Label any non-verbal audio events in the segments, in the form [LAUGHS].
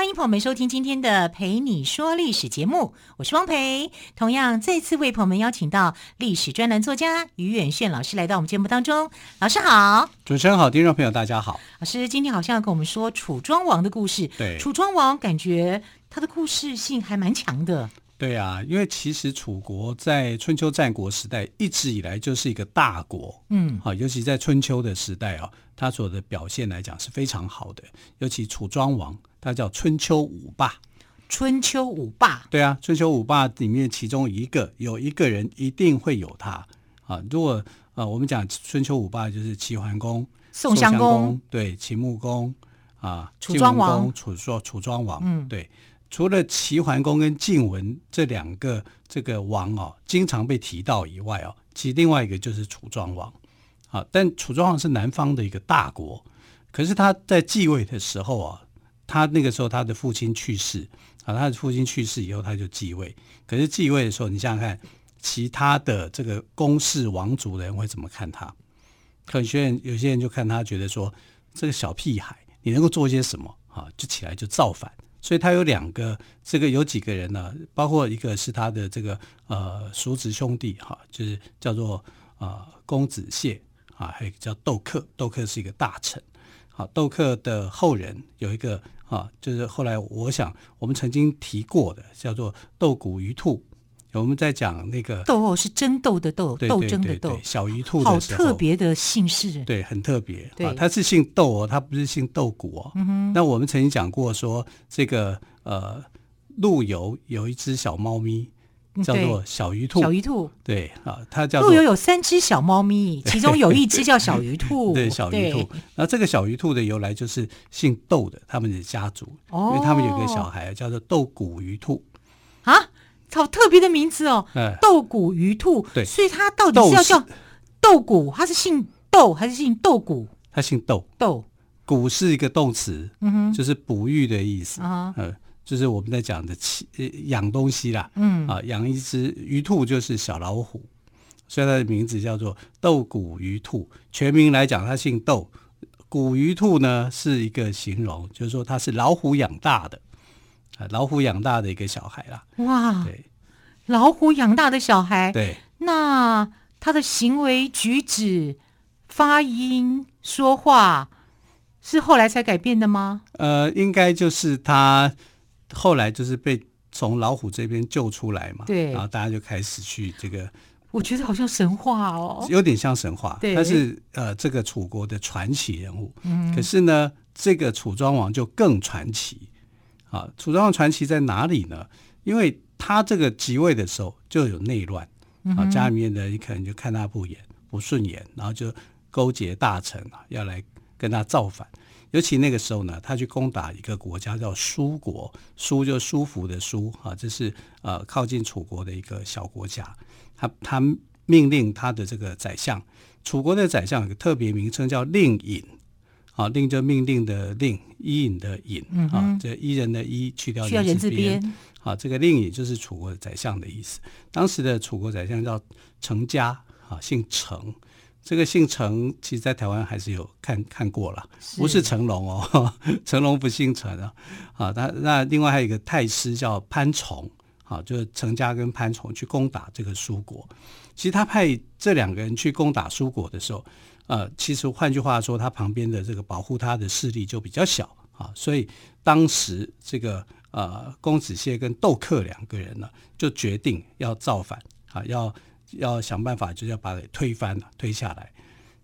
欢迎朋友们收听今天的《陪你说历史》节目，我是汪培。同样再次为朋友们邀请到历史专栏作家于远炫老师来到我们节目当中。老师好，主持人好，听众朋友大家好。老师今天好像要跟我们说楚庄王的故事。对，楚庄王感觉他的故事性还蛮强的。对啊，因为其实楚国在春秋战国时代一直以来就是一个大国。嗯，好，尤其在春秋的时代啊，他所的表现来讲是非常好的，尤其楚庄王。他叫春秋五霸，春秋五霸，对啊，春秋五霸里面其中一个有一个人一定会有他啊。如果呃我们讲春秋五霸，就是齐桓公、宋襄公，对，秦穆公啊，楚庄王，楚说楚庄王，嗯，对。除了齐桓公跟晋文这两个这个王哦，经常被提到以外哦，其实另外一个就是楚庄王啊。但楚庄王是南方的一个大国，可是他在继位的时候啊。他那个时候，他的父亲去世啊，他的父亲去世以后，他就继位。可是继位的时候，你想想看，其他的这个公室王族的人会怎么看他？可有些人有些人就看他，觉得说这个小屁孩，你能够做些什么啊？就起来就造反。所以他有两个，这个有几个人呢？包括一个是他的这个呃叔侄兄弟哈，就是叫做、呃、公子燮啊，还有个叫窦克，窦克是一个大臣。好，窦克的后人有一个。啊，就是后来我想，我们曾经提过的叫做斗骨鱼兔，我们在讲那个斗是争斗的斗，斗争的斗，小鱼兔的好特别的姓氏，对，很特别。对啊，他是姓斗哦，他不是姓斗骨哦。嗯哼。那我们曾经讲过说，这个呃，陆游有一只小猫咪。叫做小鱼兔，小鱼兔，对啊，它叫陆游有三只小猫咪，[LAUGHS] 其中有一只叫小鱼兔，[LAUGHS] 对，小鱼兔。那这个小鱼兔的由来就是姓窦的他们的家族，哦，因为他们有个小孩叫做窦骨鱼兔。啊，好特别的名字哦，窦骨鱼兔，对，所以他到底是要叫窦骨，他是姓窦还是姓窦骨？他姓窦，窦。骨是一个动词，嗯哼，就是哺育的意思。啊，嗯。就是我们在讲的养东西啦，嗯啊，养一只鱼兔就是小老虎，所以它的名字叫做斗骨鱼兔。全名来讲，它姓斗，骨鱼兔呢是一个形容，就是说它是老虎养大的，啊，老虎养大的一个小孩啦。哇，对，老虎养大的小孩，对，那他的行为举止、发音、说话是后来才改变的吗？呃，应该就是他。后来就是被从老虎这边救出来嘛，对，然后大家就开始去这个，我觉得好像神话哦，有点像神话，对，他是呃这个楚国的传奇人物，嗯，可是呢，这个楚庄王就更传奇。啊，楚庄王传奇在哪里呢？因为他这个即位的时候就有内乱。啊，家里面的人可能就看他不眼不顺眼，然后就勾结大臣啊，要来跟他造反。尤其那个时候呢，他去攻打一个国家叫舒国，舒就舒服的舒啊，这是呃靠近楚国的一个小国家。他他命令他的这个宰相，楚国的宰相有个特别名称叫令尹，啊，令就命令的令，伊尹的尹，啊，这伊人的伊去掉人字边，啊，这个令尹就是楚国的宰相的意思。当时的楚国宰相叫成家，啊，姓成。这个姓成，其实在台湾还是有看看过了，不是成龙哦，[LAUGHS] 成龙不姓成啊。啊，那那另外还有一个太师叫潘崇，啊，就是成家跟潘崇去攻打这个苏国。其实他派这两个人去攻打苏国的时候，呃，其实换句话说，他旁边的这个保护他的势力就比较小啊，所以当时这个呃公子燮跟窦克两个人呢，就决定要造反啊，要。要想办法，就是要把它推翻了，推下来。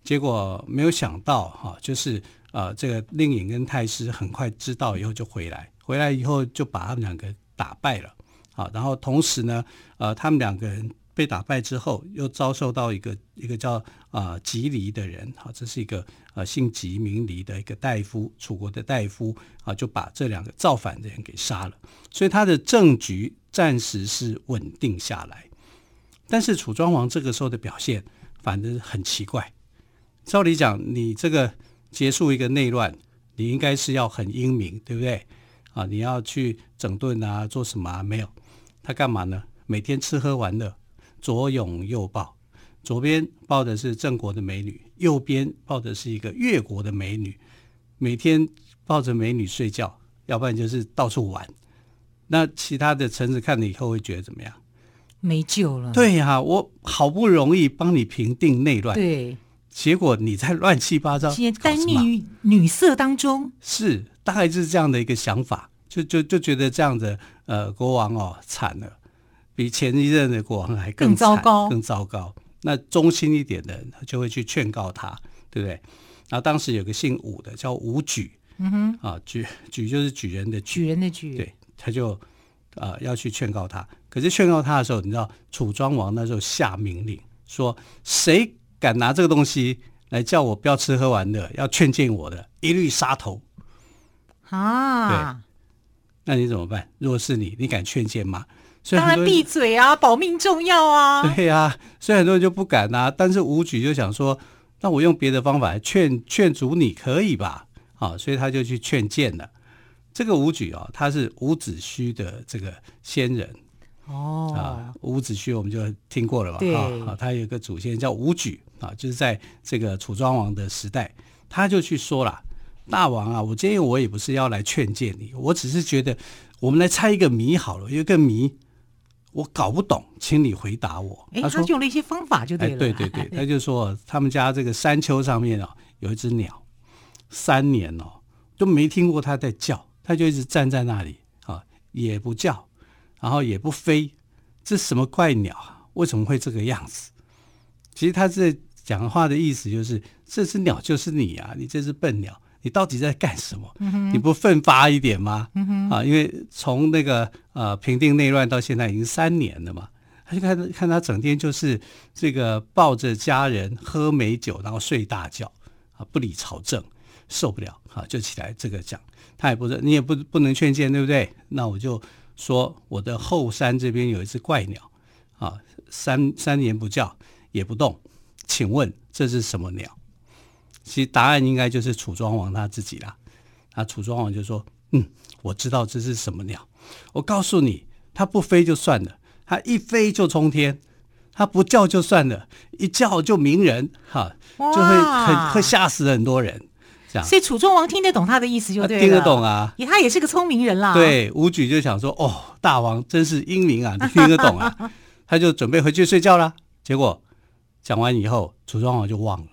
结果没有想到，哈，就是呃，这个令尹跟太师很快知道以后就回来，回来以后就把他们两个打败了，啊，然后同时呢，呃，他们两个人被打败之后，又遭受到一个一个叫啊吉离的人，哈，这是一个呃姓吉名离的一个大夫，楚国的大夫，啊，就把这两个造反的人给杀了，所以他的政局暂时是稳定下来。但是楚庄王这个时候的表现反正很奇怪。照理讲，你这个结束一个内乱，你应该是要很英明，对不对？啊，你要去整顿啊，做什么啊？没有，他干嘛呢？每天吃喝玩乐，左拥右抱，左边抱的是郑国的美女，右边抱的是一个越国的美女，每天抱着美女睡觉，要不然就是到处玩。那其他的臣子看了以后会觉得怎么样？没救了。对呀、啊，我好不容易帮你平定内乱，对，结果你在乱七八糟，耽溺于女色当中，是。大概就是这样的一个想法，就就就觉得这样的呃国王哦惨了，比前一任的国王还更，更糟糕，更糟糕。那忠心一点的人就会去劝告他，对不对？然后当时有个姓武的叫武举，嗯哼，啊举举就是举人的举，举人的举，对，他就啊、呃、要去劝告他。可是劝告他的时候，你知道楚庄王那时候下命令说，谁敢拿这个东西来叫我不要吃喝玩乐，要劝谏我的，一律杀头。啊，对，那你怎么办？如果是你，你敢劝谏吗？当然闭嘴啊，保命重要啊。对呀、啊，所以很多人就不敢啊。但是武举就想说，那我用别的方法来劝劝阻你，可以吧？啊，所以他就去劝谏了。这个武举啊，他是伍子胥的这个先人哦。啊，伍子胥我们就听过了吧？对啊，他有一个祖先叫伍举啊，就是在这个楚庄王的时代，他就去说了。大王啊，我今天我也不是要来劝谏你，我只是觉得我们来猜一个谜好了，有一个谜我搞不懂，请你回答我。哎，他用了一些方法就对了。哎，对对对，[LAUGHS] 他就说他们家这个山丘上面啊有一只鸟，三年哦都没听过它在叫，它就一直站在那里啊，也不叫，然后也不飞，这什么怪鸟啊？为什么会这个样子？其实他这讲话的意思就是，这只鸟就是你啊，你这只笨鸟。你到底在干什么？嗯、你不奋发一点吗？嗯、啊，因为从那个呃平定内乱到现在已经三年了嘛，他就看看他整天就是这个抱着家人喝美酒，然后睡大觉啊，不理朝政，受不了啊，就起来这个讲，他也不是你也不不能劝谏，对不对？那我就说我的后山这边有一只怪鸟啊，三三年不叫也不动，请问这是什么鸟？其实答案应该就是楚庄王他自己啦。那楚庄王就说：“嗯，我知道这是什么鸟。我告诉你，它不飞就算了，它一飞就冲天；它不叫就算了，一叫就鸣人，哈，就会很会吓死很多人。这样，所以楚庄王听得懂他的意思就对了，听得懂啊。也他也是个聪明人啦。对，武举就想说：哦，大王真是英明啊，[LAUGHS] 你听得懂啊。他就准备回去睡觉了。结果讲完以后，楚庄王就忘了。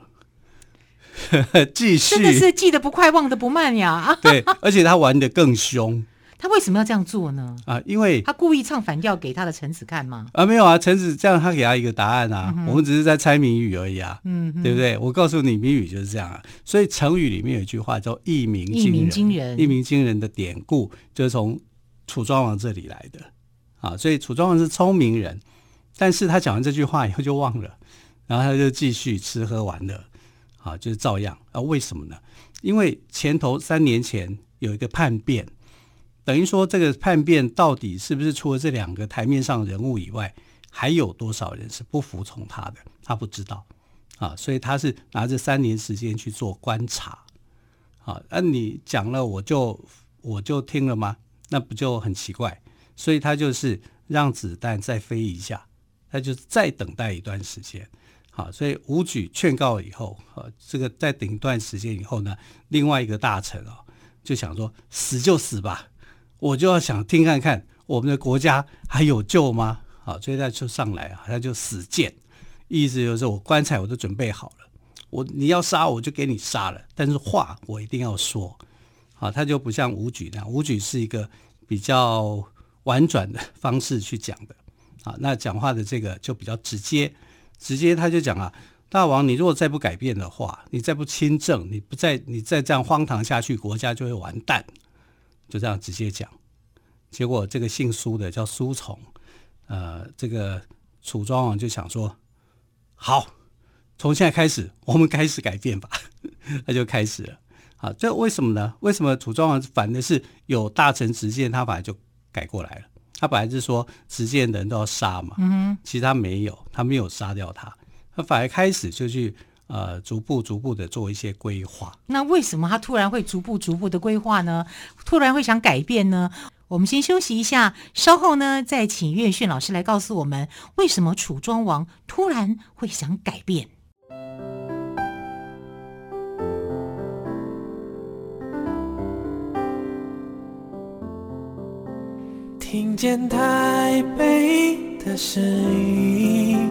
[LAUGHS] ”继续，真的是记得不快，忘得不慢呀！对，而且他玩得更凶。他为什么要这样做呢？啊，因为他故意唱反调给他的臣子看吗？啊，没有啊，臣子这样，他给他一个答案啊。嗯、我们只是在猜谜语而已啊，嗯，对不对？我告诉你，谜语就是这样啊。所以成语里面有一句话叫“一鸣惊人”，一鸣惊人，一鸣惊人的典故就是从楚庄王这里来的啊。所以楚庄王是聪明人，但是他讲完这句话以后就忘了，然后他就继续吃喝玩乐。啊，就是照样啊？为什么呢？因为前头三年前有一个叛变，等于说这个叛变到底是不是除了这两个台面上人物以外，还有多少人是不服从他的？他不知道啊，所以他是拿这三年时间去做观察。啊，那你讲了我就我就听了吗？那不就很奇怪？所以他就是让子弹再飞一下，他就再等待一段时间。好，所以武举劝告以后，呃，这个再等一段时间以后呢，另外一个大臣啊，就想说死就死吧，我就要想听看看我们的国家还有救吗？好，所以他就上来啊，他就死谏，意思就是我棺材我都准备好了，我你要杀我就给你杀了，但是话我一定要说。好，他就不像武举那样，武举是一个比较婉转的方式去讲的，啊，那讲话的这个就比较直接。直接他就讲啊，大王，你如果再不改变的话，你再不亲政，你不再你再这样荒唐下去，国家就会完蛋。就这样直接讲。结果这个姓苏的叫苏从，呃，这个楚庄王就想说，好，从现在开始，我们开始改变吧。[LAUGHS] 他就开始了。好，这为什么呢？为什么楚庄王反的是有大臣直谏，他反而就改过来了。他本来是说直谏的人都要杀嘛，嗯，其实他没有，他没有杀掉他，他反而开始就去呃逐步逐步的做一些规划。那为什么他突然会逐步逐步的规划呢？突然会想改变呢？我们先休息一下，稍后呢再请岳迅老师来告诉我们，为什么楚庄王突然会想改变。听见台北的声音，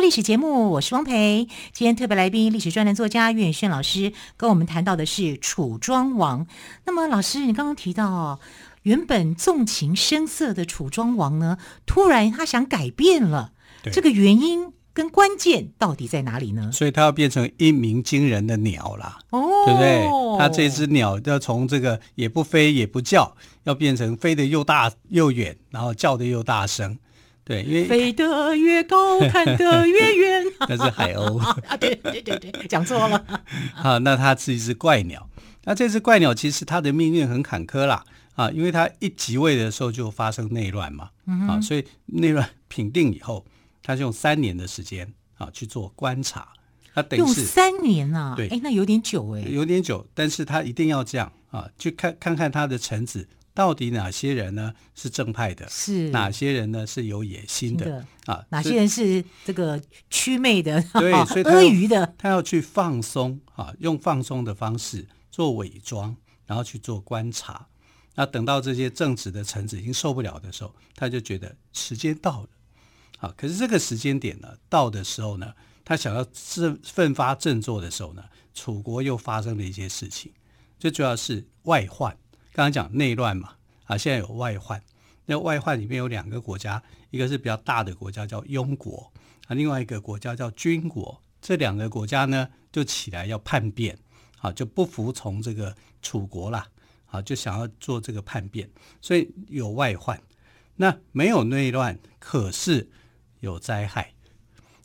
说历史节目，我是汪培。今天特别来宾，历史专栏作家岳轩老师跟我们谈到的是楚庄王。那么，老师，你刚刚提到哦，原本纵情声色的楚庄王呢，突然他想改变了，这个原因跟关键到底在哪里呢？所以，他要变成一鸣惊人的鸟啦，哦，对不对？他这只鸟要从这个也不飞也不叫，要变成飞得又大又远，然后叫得又大声。对，因为飞得越高，看得越远。[LAUGHS] 那是海鸥 [LAUGHS] 啊！对对对对，讲错了。[LAUGHS] 好，那它是一只怪鸟。那这只怪鸟其实它的命运很坎坷啦啊，因为它一即位的时候就发生内乱嘛啊，所以内乱平定以后，它就用三年的时间啊去做观察。它等于是用三年啊？对，哎，那有点久哎，有点久。但是它一定要这样啊，去看看看他的臣子。到底哪些人呢是正派的？是哪些人呢是有野心的，的啊？哪些人是这个祛魅的？对，所以他阿谀的，他要去放松啊，用放松的方式做伪装，然后去做观察。那等到这些正直的臣子已经受不了的时候，他就觉得时间到了。啊，可是这个时间点呢，到的时候呢，他想要振奋发振作的时候呢，楚国又发生了一些事情，最主要是外患。刚刚讲内乱嘛，啊，现在有外患。那外患里面有两个国家，一个是比较大的国家叫庸国，啊，另外一个国家叫军国。这两个国家呢，就起来要叛变，啊，就不服从这个楚国啦，啊，就想要做这个叛变，所以有外患。那没有内乱，可是有灾害，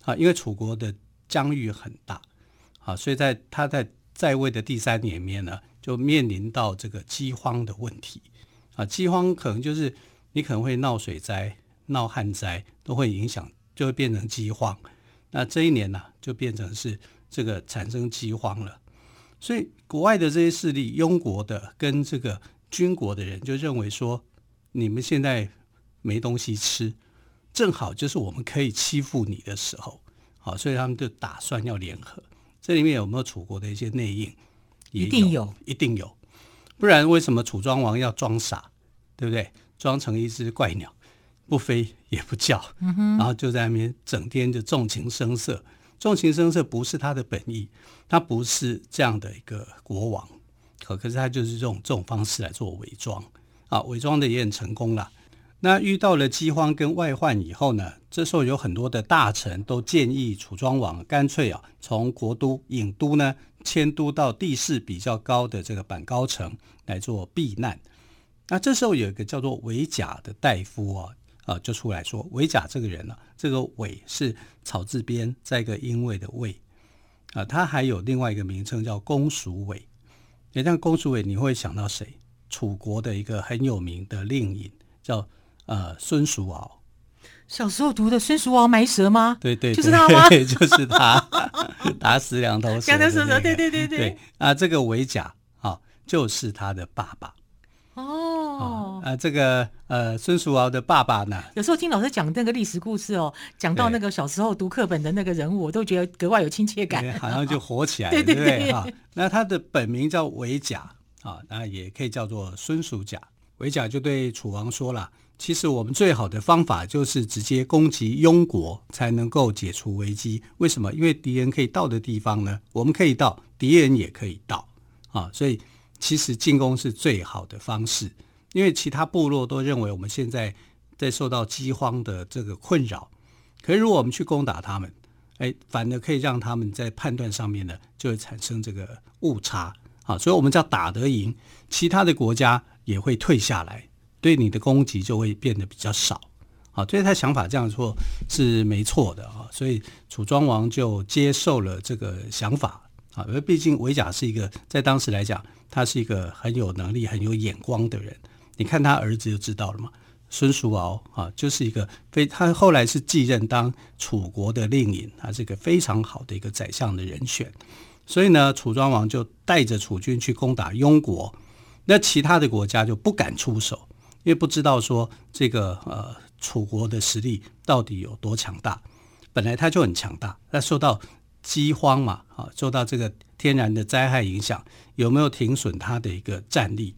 啊，因为楚国的疆域很大，啊，所以在他在在位的第三年里面呢。就面临到这个饥荒的问题啊，饥荒可能就是你可能会闹水灾、闹旱灾，都会影响，就会变成饥荒。那这一年呢、就变成是这个产生饥荒了。所以国外的这些势力，庸国的跟这个军国的人就认为说，你们现在没东西吃，正好就是我们可以欺负你的时候，好，所以他们就打算要联合。这里面有没有楚国的一些内应？一定有，一定有，不然为什么楚庄王要装傻，对不对？装成一只怪鸟，不飞也不叫，嗯、然后就在那边整天就纵情声色。纵情声色不是他的本意，他不是这样的一个国王，可可是他就是这种这种方式来做伪装啊，伪装的也很成功了。那遇到了饥荒跟外患以后呢，这时候有很多的大臣都建议楚庄王干脆啊，从国都郢都呢迁都到地势比较高的这个板高城来做避难。那这时候有一个叫做韦贾的大夫啊，啊就出来说，韦贾这个人呢、啊，这个韦是草字边再一个因为的魏啊，他还有另外一个名称叫公叔韦。一旦公叔韦，你会想到谁？楚国的一个很有名的令尹叫。呃，孙叔敖，小时候读的孙叔敖埋蛇吗？对 [LAUGHS] 对，就是他吗？就是他，打死两头蛇，两头蛇，对对对对。对啊，这个韦甲啊，就是他的爸爸。哦，啊，这个呃，孙叔敖的爸爸呢？有时候听老师讲那个历史故事哦，讲到那个小时候读课本的那个人物，我都觉得格外有亲切感，好像就活起来了，[LAUGHS] 对对对。哈，那他的本名叫韦甲啊，那也可以叫做孙叔甲。韦甲就对楚王说了。其实我们最好的方法就是直接攻击庸国，才能够解除危机。为什么？因为敌人可以到的地方呢，我们可以到，敌人也可以到啊。所以其实进攻是最好的方式，因为其他部落都认为我们现在在受到饥荒的这个困扰。可是如果我们去攻打他们，哎，反而可以让他们在判断上面呢，就会产生这个误差啊。所以，我们只要打得赢，其他的国家也会退下来，对你的攻击就会变得比较少。啊，所以他想法这样做是没错的啊。所以，楚庄王就接受了这个想法啊。因为毕竟韦甲是一个在当时来讲，他是一个很有能力、很有眼光的人。你看他儿子就知道了嘛。孙叔敖啊，就是一个非他后来是继任当楚国的令尹，他是一个非常好的一个宰相的人选。所以呢，楚庄王就带着楚军去攻打庸国，那其他的国家就不敢出手，因为不知道说这个呃楚国的实力到底有多强大。本来他就很强大，那受到饥荒嘛啊，受到这个天然的灾害影响，有没有停损他的一个战力？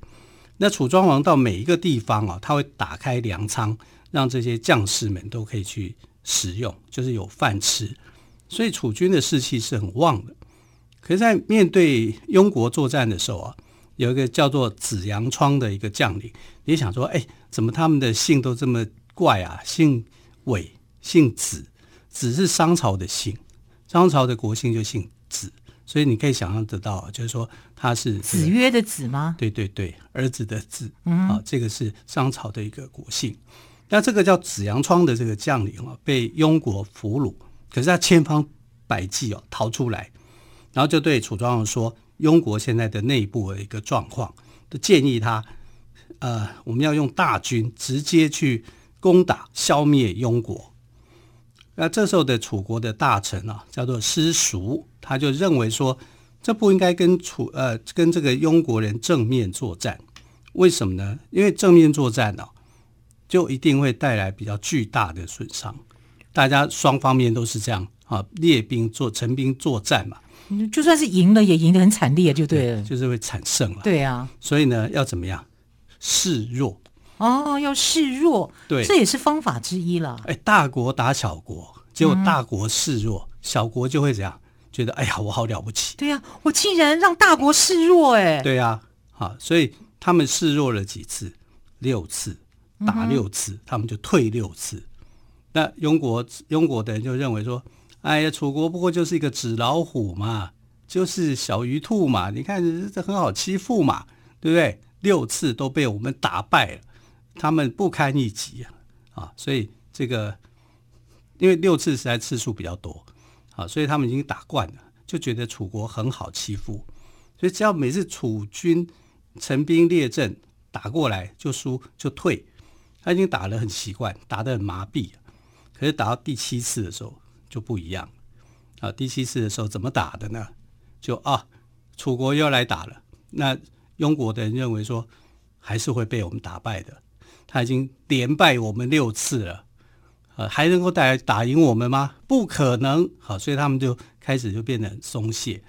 那楚庄王到每一个地方啊，他会打开粮仓，让这些将士们都可以去使用，就是有饭吃。所以楚军的士气是很旺的。可是，在面对庸国作战的时候啊，有一个叫做子阳窗的一个将领，你想说，哎，怎么他们的姓都这么怪啊？姓韦，姓子，子是商朝的姓，商朝的国姓就姓子。所以你可以想象得到，就是说他是子曰的子吗？对对对，儿子的子。嗯，啊，这个是商朝的一个国姓。那这个叫子阳窗的这个将领啊，被庸国俘虏，可是他千方百计哦逃出来，然后就对楚庄王说，庸国现在的内部的一个状况，就建议他，呃，我们要用大军直接去攻打消灭庸国。那这时候的楚国的大臣啊，叫做师叔，他就认为说，这不应该跟楚呃跟这个庸国人正面作战，为什么呢？因为正面作战呢、啊，就一定会带来比较巨大的损伤。大家双方面都是这样啊，列兵做陈兵作战嘛，就算是赢了，也赢得很惨烈，就对了，对就是会惨胜了。对啊，所以呢，要怎么样？示弱。哦，要示弱，对，这也是方法之一了。哎，大国打小国，结果大国示弱，嗯、小国就会怎样？觉得哎呀，我好了不起。对呀、啊，我竟然让大国示弱，哎。对呀、啊，好，所以他们示弱了几次？六次，打六次，嗯、他们就退六次。那庸国庸国的人就认为说，哎呀，楚国不过就是一个纸老虎嘛，就是小鱼兔嘛，你看这很好欺负嘛，对不对？六次都被我们打败了。他们不堪一击啊！啊，所以这个因为六次实在次数比较多啊，所以他们已经打惯了，就觉得楚国很好欺负。所以只要每次楚军陈兵列阵打过来就输就退，他已经打得很习惯，打得很麻痹。可是打到第七次的时候就不一样啊！第七次的时候怎么打的呢？就啊，楚国又来打了。那英国的人认为说，还是会被我们打败的。他已经连败我们六次了，呃，还能够打打赢我们吗？不可能。好，所以他们就开始就变得松懈。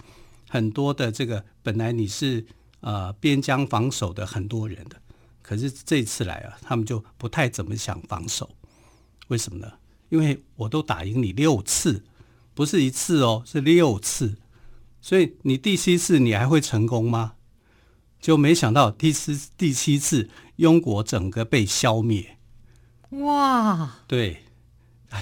很多的这个本来你是呃边疆防守的很多人的，可是这次来啊，他们就不太怎么想防守。为什么呢？因为我都打赢你六次，不是一次哦，是六次。所以你第七次你还会成功吗？就没想到第四、第七次，庸国整个被消灭。哇！对，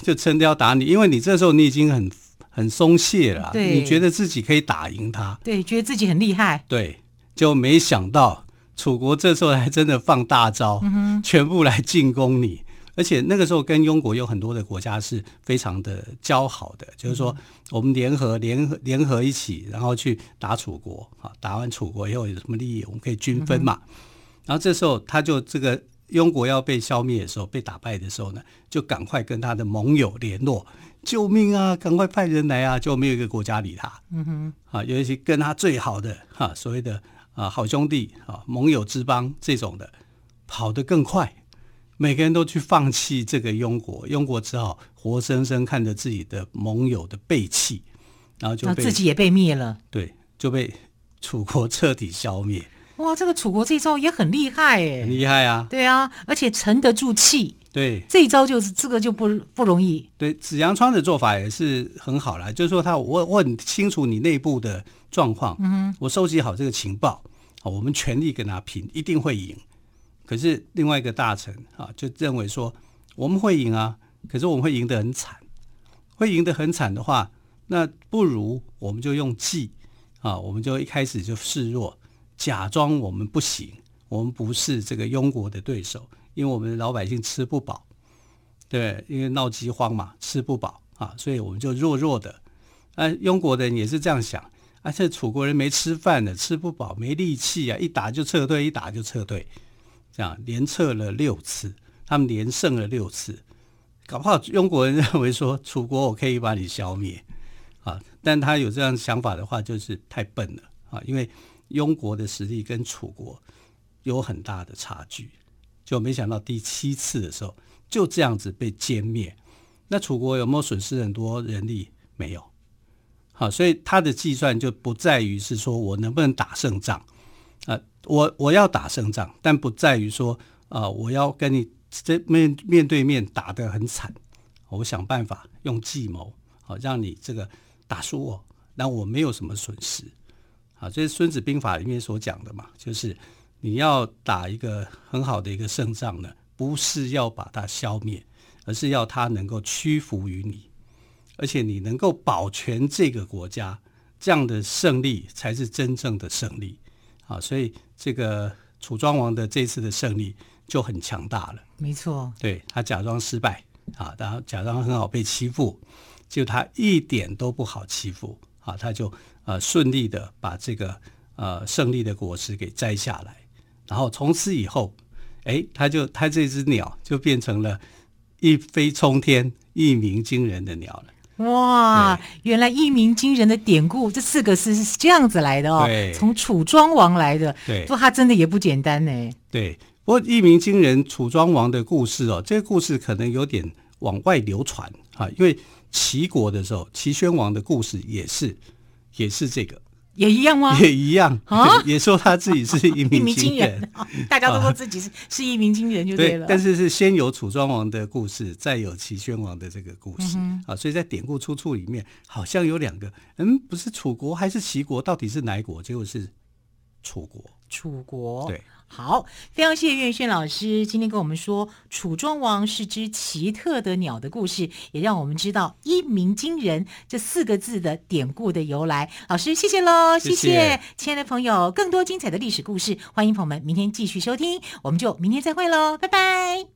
就真的要打你，因为你这时候你已经很很松懈了，对你觉得自己可以打赢他，对，觉得自己很厉害。对，就没想到楚国这时候还真的放大招，嗯、全部来进攻你。而且那个时候跟庸国有很多的国家是非常的交好的，就是说我们联合联合联合一起，然后去打楚国啊，打完楚国以后有什么利益，我们可以均分嘛。然后这时候他就这个庸国要被消灭的时候，被打败的时候呢，就赶快跟他的盟友联络，救命啊，赶快派人来啊！就没有一个国家理他。嗯哼，啊，有一些跟他最好的哈所谓的啊好兄弟啊盟友之邦这种的，跑得更快。每个人都去放弃这个庸国，庸国只好活生生看着自己的盟友的背弃，然后就被自己也被灭了。对，就被楚国彻底消灭。哇，这个楚国这一招也很厉害哎，很厉害啊！对啊，而且沉得住气。对，这一招就是这个就不不容易。对，子阳川的做法也是很好啦，就是说他我我很清楚你内部的状况，嗯哼，我收集好这个情报。好，我们全力跟他拼，一定会赢。可是另外一个大臣啊，就认为说我们会赢啊，可是我们会赢得很惨，会赢得很惨的话，那不如我们就用计啊，我们就一开始就示弱，假装我们不行，我们不是这个庸国的对手，因为我们老百姓吃不饱，对，因为闹饥荒嘛，吃不饱啊，所以我们就弱弱的。啊，庸国的人也是这样想，而且楚国人没吃饭的，吃不饱，没力气啊，一打就撤退，一打就撤退，这样连撤了六次，他们连胜了六次，搞不好庸国人认为说 [LAUGHS] 楚国我可以把你消灭啊，但他有这样想法的话，就是太笨了啊，因为庸国的实力跟楚国有很大的差距，就没想到第七次的时候就这样子被歼灭，那楚国有没有损失很多人力？没有。好，所以他的计算就不在于是说我能不能打胜仗，啊，我我要打胜仗，但不在于说啊，我要跟你这面面对面打得很惨，我想办法用计谋，好让你这个打输我，那我没有什么损失，啊，这是《孙子兵法》里面所讲的嘛，就是你要打一个很好的一个胜仗呢，不是要把它消灭，而是要他能够屈服于你。而且你能够保全这个国家，这样的胜利才是真正的胜利啊！所以这个楚庄王的这次的胜利就很强大了。没错，对，他假装失败啊，然后假装很好被欺负，就他一点都不好欺负啊，他就呃顺利的把这个呃胜利的果实给摘下来，然后从此以后，哎，他就他这只鸟就变成了一飞冲天、一鸣惊人的鸟了。哇，原来一鸣惊人的典故这四个字是这样子来的哦，对，从楚庄王来的。对，不过他真的也不简单呢。对，不过一鸣惊人楚庄王的故事哦，这个故事可能有点往外流传啊，因为齐国的时候，齐宣王的故事也是也是这个。也一样吗？也一样啊，[LAUGHS] 也说他自己是一鸣惊 [LAUGHS] 人，人，大家都说自己是、啊、是一鸣惊人就对了。[LAUGHS] 对，但是是先有楚庄王的故事，再有齐宣王的这个故事、嗯、啊，所以在典故出处里面好像有两个，嗯，不是楚国还是齐国，到底是哪一国？结果是楚国。楚国对。好，非常谢谢岳轩老师今天跟我们说楚庄王是只奇特的鸟的故事，也让我们知道“一鸣惊人”这四个字的典故的由来。老师，谢谢喽，谢谢，谢谢亲爱的朋友，更多精彩的历史故事，欢迎朋友们明天继续收听，我们就明天再会喽，拜拜。